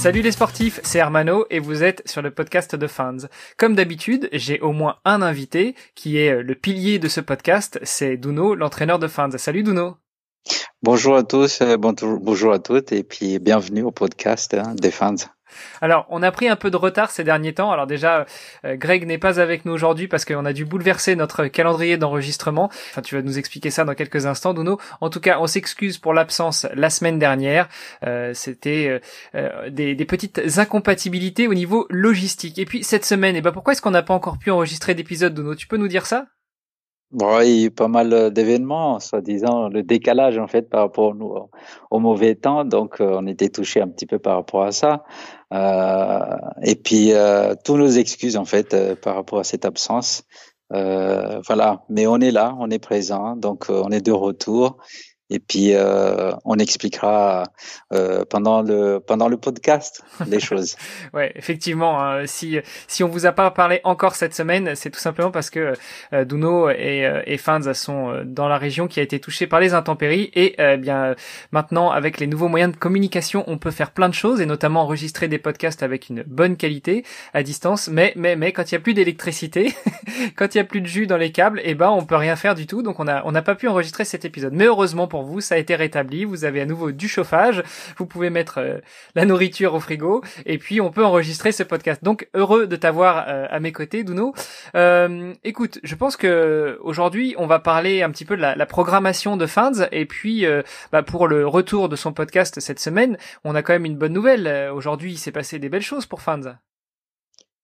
Salut les sportifs, c'est Hermano et vous êtes sur le podcast de Fans. Comme d'habitude, j'ai au moins un invité qui est le pilier de ce podcast, c'est Duno, l'entraîneur de Fans. Salut Duno. Bonjour à tous, euh, bonjour à toutes et puis bienvenue au podcast hein, des Fans. Alors, on a pris un peu de retard ces derniers temps. Alors déjà, euh, Greg n'est pas avec nous aujourd'hui parce qu'on a dû bouleverser notre calendrier d'enregistrement. Enfin, tu vas nous expliquer ça dans quelques instants, Duno. En tout cas, on s'excuse pour l'absence la semaine dernière. Euh, C'était des, des, petites incompatibilités au niveau logistique. Et puis cette semaine, eh ben pourquoi est-ce qu'on n'a pas encore pu enregistrer d'épisode, Duno Tu peux nous dire ça? Bon, il y a eu pas mal d'événements, soi-disant le décalage en fait par rapport au, au mauvais temps, donc on était touché un petit peu par rapport à ça. Euh, et puis euh, tous nos excuses en fait euh, par rapport à cette absence. voilà, mais on est là, on est présent, donc on est de retour et puis euh, on expliquera euh, pendant le pendant le podcast les choses. ouais, effectivement. Hein, si si on vous a pas parlé encore cette semaine, c'est tout simplement parce que euh, Duno et, euh, et Fans sont euh, dans la région qui a été touchée par les intempéries et bien maintenant avec les nouveaux moyens de communication, on peut faire plein de choses et notamment enregistrer des podcasts avec une bonne qualité à distance. Mais mais mais quand il y a plus d'électricité, quand il y a plus de jus dans les câbles, et eh ben on peut rien faire du tout. Donc on a on n'a pas pu enregistrer cet épisode. Mais heureusement pour vous, ça a été rétabli. Vous avez à nouveau du chauffage. Vous pouvez mettre euh, la nourriture au frigo et puis on peut enregistrer ce podcast. Donc heureux de t'avoir euh, à mes côtés, Duno. Euh, écoute, je pense que aujourd'hui on va parler un petit peu de la, programmation de Fans et puis bah, pour le retour de son podcast cette semaine, on a quand même une bonne nouvelle. Aujourd'hui, il s'est passé des belles choses pour Fans.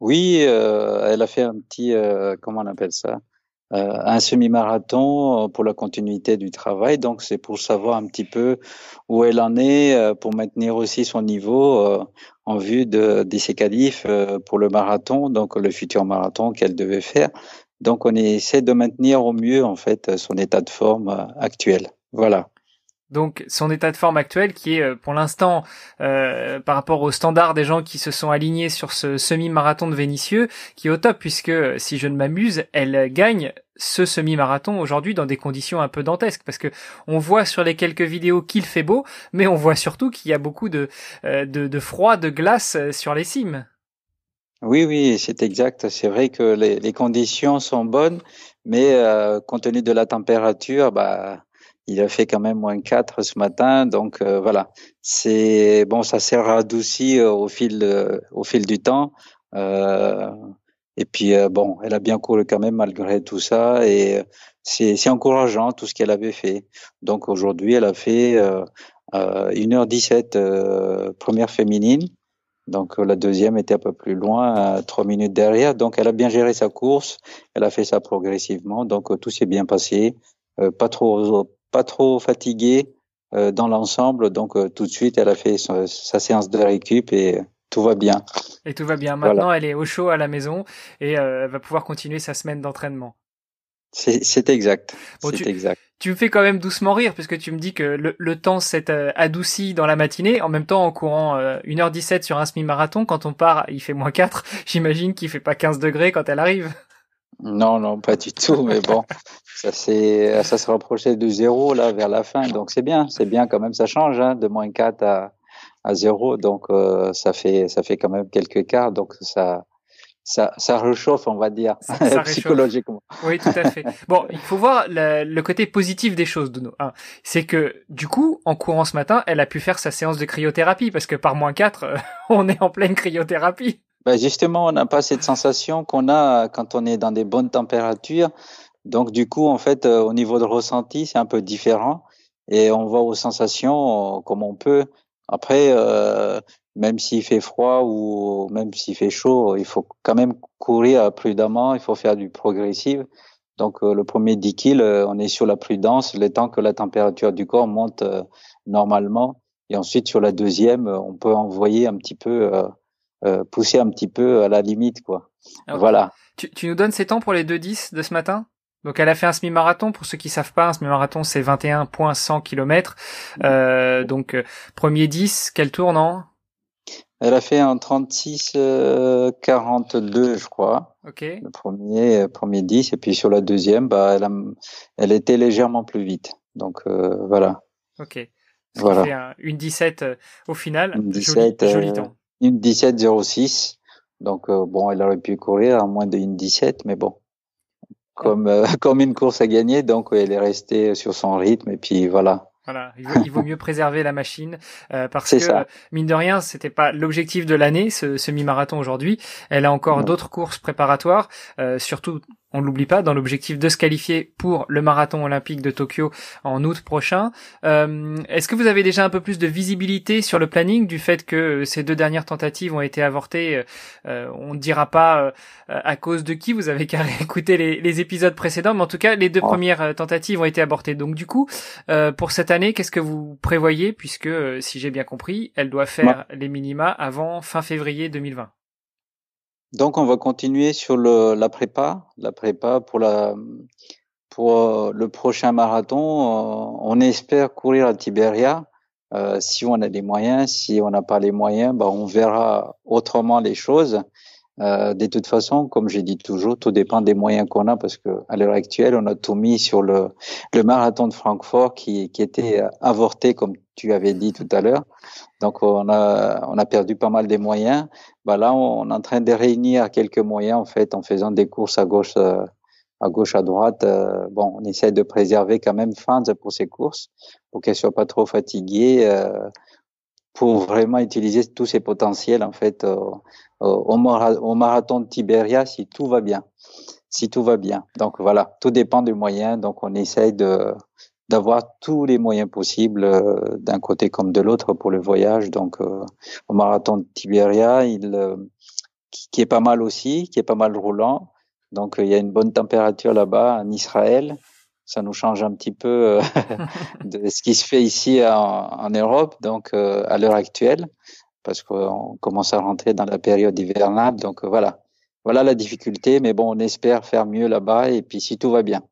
Oui, elle a fait un petit, comment on appelle ça? euh, un semi-marathon euh, pour la continuité du travail. Donc, c'est pour savoir un petit peu où elle en est, euh, pour maintenir aussi son niveau en vue de, de ses qualifs pour le marathon, donc le futur marathon qu'elle devait faire. Donc, on essaie de maintenir au mieux, en fait, son état de forme actuel. Voilà. Donc son état de forme actuel qui est pour l'instant euh, par rapport au standard des gens qui se sont alignés sur ce semi-marathon de Vénitieux qui est au top puisque si je ne m'amuse elle gagne ce semi-marathon aujourd'hui dans des conditions un peu dantesques parce que on voit sur les quelques vidéos qu'il fait beau, mais on voit surtout qu'il y a beaucoup de, euh, de, froid, de glace euh, sur les cimes. Oui, oui, c'est exact. C'est vrai que les, conditions sont bonnes, mais euh, compte tenu de la température, bah, il a fait quand même moins 4 ce matin, donc euh, voilà. C'est bon, ça s'est radouci au fil au fil du temps. Euh, et puis euh, bon, elle a bien couru quand même malgré tout ça et euh, c'est encourageant tout ce qu'elle avait fait. Donc aujourd'hui, elle a fait euh, 1h17 euh, première féminine. Donc la deuxième était un peu plus loin, trois minutes derrière. Donc elle a bien géré sa course, elle a fait ça progressivement. Donc tout s'est bien passé, pas trop pas trop fatiguée dans l'ensemble. Donc tout de suite elle a fait sa, sa séance de récup et tout va bien. Et tout va bien. Maintenant, elle est au chaud à la maison et euh, elle va pouvoir continuer sa semaine d'entraînement. C'est exact. tu, exact. Tu me fais quand même doucement rire puisque tu me dis que le, le temps s'est euh, adouci dans la matinée. En même temps, en courant 1h17 euh, sur un semi-marathon, quand on part, il fait moins 4. J'imagine qu'il fait pas 15 degrés quand elle arrive. Non, non, pas du tout. Mais bon, ça ça se rapprochait de zéro là vers la fin, donc c'est bien, c'est bien quand même. Ça change hein, de moins 4 à à zéro, donc euh, ça fait ça fait quand même quelques quarts, donc ça ça, ça réchauffe, on va dire, psychologiquement. Oui, tout à fait. Bon, il faut voir le, côté positif des choses, Duno. Hein. C'est que, du coup, en courant ce matin, elle a pu faire sa séance de cryothérapie, parce que par moins 4, euh, on est en pleine cryothérapie. Ben justement, on n'a pas cette sensation qu'on a quand on est dans des bonnes températures. Donc, du coup, en fait, euh, au niveau de ressenti, c'est un peu différent. Et on va aux sensations comme on peut. Après, euh, même s'il fait froid ou même s'il fait chaud, il faut quand même courir prudemment, il faut faire du progressif. Donc euh, le premier 10 kills, euh, on est sur la prudence, le temps que la température du corps monte normalement. Et ensuite sur la deuxième, on peut envoyer un petit peu, pousser un petit peu à la limite, quoi. Voilà. Tu, tu nous donnes ces temps pour les 2-10 de ce matin? Donc elle a fait un semi-marathon. Pour ceux qui savent pas, un semi-marathon c'est 21.100 km. Euh, donc euh, premier 10, quel tour non? Elle a fait un 36 42, je crois. Ok. Le premier premier 10 et puis sur la deuxième, bah elle a, elle était légèrement plus vite. Donc voilà. Ok. Voilà. Fait un, une 17 au final. Une 17 joli, temps. Une 17 06. Donc bon, elle aurait pu courir à moins de une 17 mais bon comme euh, comme une course à gagner, donc elle est restée sur son rythme et puis voilà. Voilà, il vaut, il vaut mieux préserver la machine euh, parce que ça. mine de rien, c'était pas l'objectif de l'année, ce semi-marathon aujourd'hui. Elle a encore d'autres courses préparatoires, euh, surtout on ne l'oublie pas, dans l'objectif de se qualifier pour le marathon olympique de Tokyo en août prochain. Euh, Est-ce que vous avez déjà un peu plus de visibilité sur le planning du fait que ces deux dernières tentatives ont été avortées euh, On ne dira pas euh, à cause de qui, vous avez qu'à écouter les, les, épisodes précédents, mais en tout cas, les deux oh. premières euh, tentatives ont été avortées. Donc du coup, euh, pour cette année, qu'est-ce que vous prévoyez, puisque, si j'ai bien compris, elle doit faire les minima avant fin février 2020 donc, on va continuer sur le, la prépa, la prépa pour la pour euh, le prochain marathon. Euh, on espère courir à Tiberia. Euh, si on a les moyens, si on n'a pas les moyens, bah, on verra autrement les choses. Euh, de toute façon, comme j'ai dit toujours, tout dépend des moyens qu'on a parce que à l'heure actuelle, on a tout mis sur le, le marathon de Francfort qui, qui était avorté, comme tu avais dit tout à l'heure. Donc, on a, on a perdu pas mal des moyens. Bah là, on est en train de réunir quelques moyens en fait en faisant des courses à gauche, euh, à gauche, à droite. Euh, bon, on essaie de préserver quand même fans pour ces courses pour qu'elles soient pas trop fatiguées pour vraiment utiliser tous ses potentiels en fait au, au, marathon de Tibéria si tout va bien. Si tout va bien. Donc voilà, tout dépend des moyens. Donc on essaye de d'avoir tous les moyens possibles euh, d'un côté comme de l'autre pour le voyage. Donc euh, au marathon de Tibéria, il euh, qui est pas mal aussi, qui est pas mal roulant. Donc il y a une bonne température là-bas en Israël ça nous change un petit peu euh, de ce qui se fait ici en, en Europe, donc euh, à l'heure actuelle, parce qu'on commence à rentrer dans la période hivernale. Donc euh, voilà, voilà la difficulté, mais bon, on espère faire mieux là-bas et puis si tout va bien,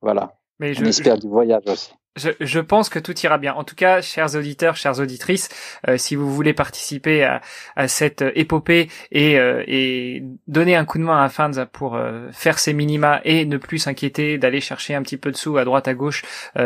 voilà. Mais on espère du voyage aussi. Je, pense que tout ira bien. En tout cas, chers auditeurs, chères auditrices, euh, si vous voulez participer à, cette épopée et, euh, et, donner un coup de main à Fans pour euh, faire ses minima et ne plus s'inquiéter d'aller chercher un petit peu de sous à droite à gauche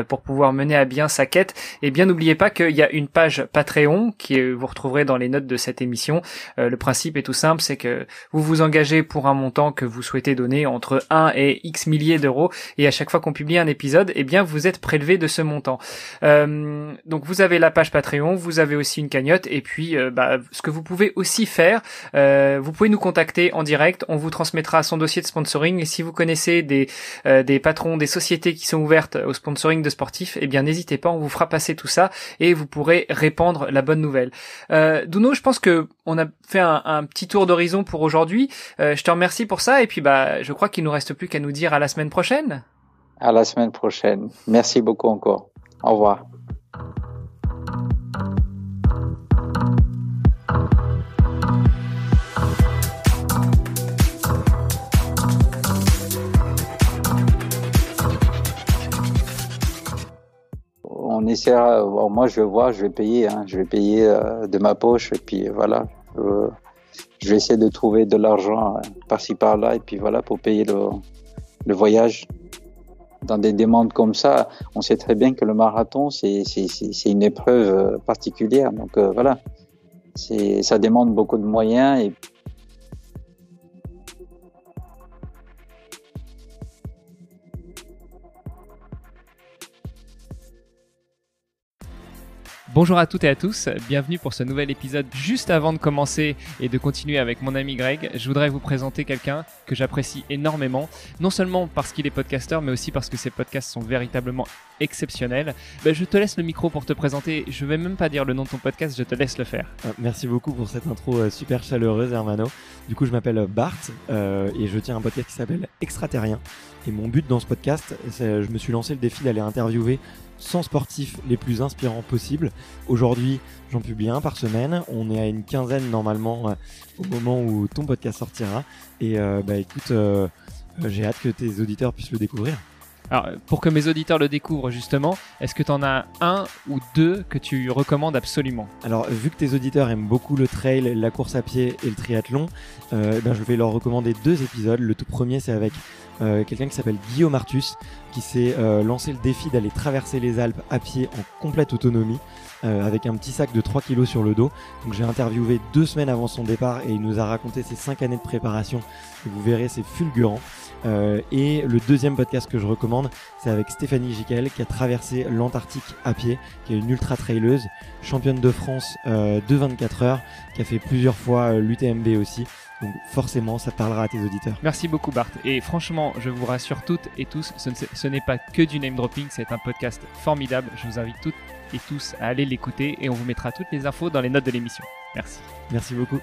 pour pouvoir mener à bien sa quête, eh bien n'oubliez pas qu'il y a une page Patreon qui vous retrouverez dans les notes de cette émission. le principe est tout simple, c'est que vous vous engagez pour un montant que vous souhaitez donner entre 1 et X milliers d'euros, et à chaque fois qu'on publie un épisode, eh bien vous êtes prélevé de ce montant. Euh, donc vous avez la page Patreon, vous avez aussi une cagnotte et puis euh, bah, ce que vous pouvez aussi faire, euh, vous pouvez nous contacter en direct, on vous transmettra son dossier de sponsoring et si vous connaissez des des patrons des sociétés qui sont ouvertes au sponsoring de sportifs, eh bien n'hésitez pas, on vous fera passer tout ça et vous pourrez répandre la bonne nouvelle. Euh, Duno, je pense que on a fait un, un petit tour d'horizon pour aujourd'hui. je te remercie pour ça et puis bah je crois qu'il nous reste plus qu'à nous dire à la semaine prochaine. À la semaine prochaine. Merci beaucoup encore. Au revoir. on essaiera. moi, je vais voir, je vais payer. Hein, je vais payer euh, de ma poche et puis voilà. Je, vais essayer de trouver de l'argent euh, par-ci par-là et puis voilà pour payer le, le voyage dans des demandes comme ça, on sait très bien que le marathon, c'est une épreuve euh, particulière. Donc euh, voilà, ça demande beaucoup de moyens et Bonjour à toutes et à tous, bienvenue pour ce nouvel épisode. Juste avant de commencer et de continuer avec mon ami Greg, je voudrais vous présenter quelqu'un que j'apprécie énormément, non seulement parce qu'il est podcasteur, mais aussi parce que ses podcasts sont véritablement exceptionnels. Ben, je te laisse le micro pour te présenter, je vais même pas dire le nom de ton podcast, je te laisse le faire. Euh, merci beaucoup pour cette intro euh, super chaleureuse Hermano. Du coup je m'appelle Bart euh, et je tiens un podcast qui s'appelle Extraterrien. Et mon but dans ce podcast, je me suis lancé le défi d'aller interviewer 100 sportifs les plus inspirants possibles. Aujourd'hui, j'en publie un par semaine. On est à une quinzaine normalement euh, au moment où ton podcast sortira. Et euh, bah écoute, euh, j'ai hâte que tes auditeurs puissent le découvrir. Alors, pour que mes auditeurs le découvrent justement, est-ce que tu en as un ou deux que tu recommandes absolument? Alors, vu que tes auditeurs aiment beaucoup le trail, la course à pied et le triathlon, euh, ben, je vais leur recommander deux épisodes. Le tout premier, c'est avec euh, quelqu'un qui s'appelle Guillaume Artus, qui s'est euh, lancé le défi d'aller traverser les Alpes à pied en complète autonomie. avec un petit sac de 3 kilos sur le dos. Donc j'ai interviewé deux semaines avant son départ et il nous a raconté ses 5 années de préparation. Et vous verrez, c'est fulgurant. Euh, et le deuxième podcast que je recommande, c'est avec Stéphanie Giquel qui a traversé l'Antarctique à pied, qui est une ultra traileuse, championne de France euh, de 24 heures, qui a fait plusieurs fois euh, l'UTMB aussi. Donc forcément, ça parlera à tes auditeurs. Merci beaucoup Bart. Et franchement, je vous rassure toutes et tous, ce n'est pas que du name dropping, c'est un podcast formidable. Je vous invite toutes et tous à aller l'écouter et on vous mettra toutes les infos dans les notes de l'émission. Merci. Merci beaucoup.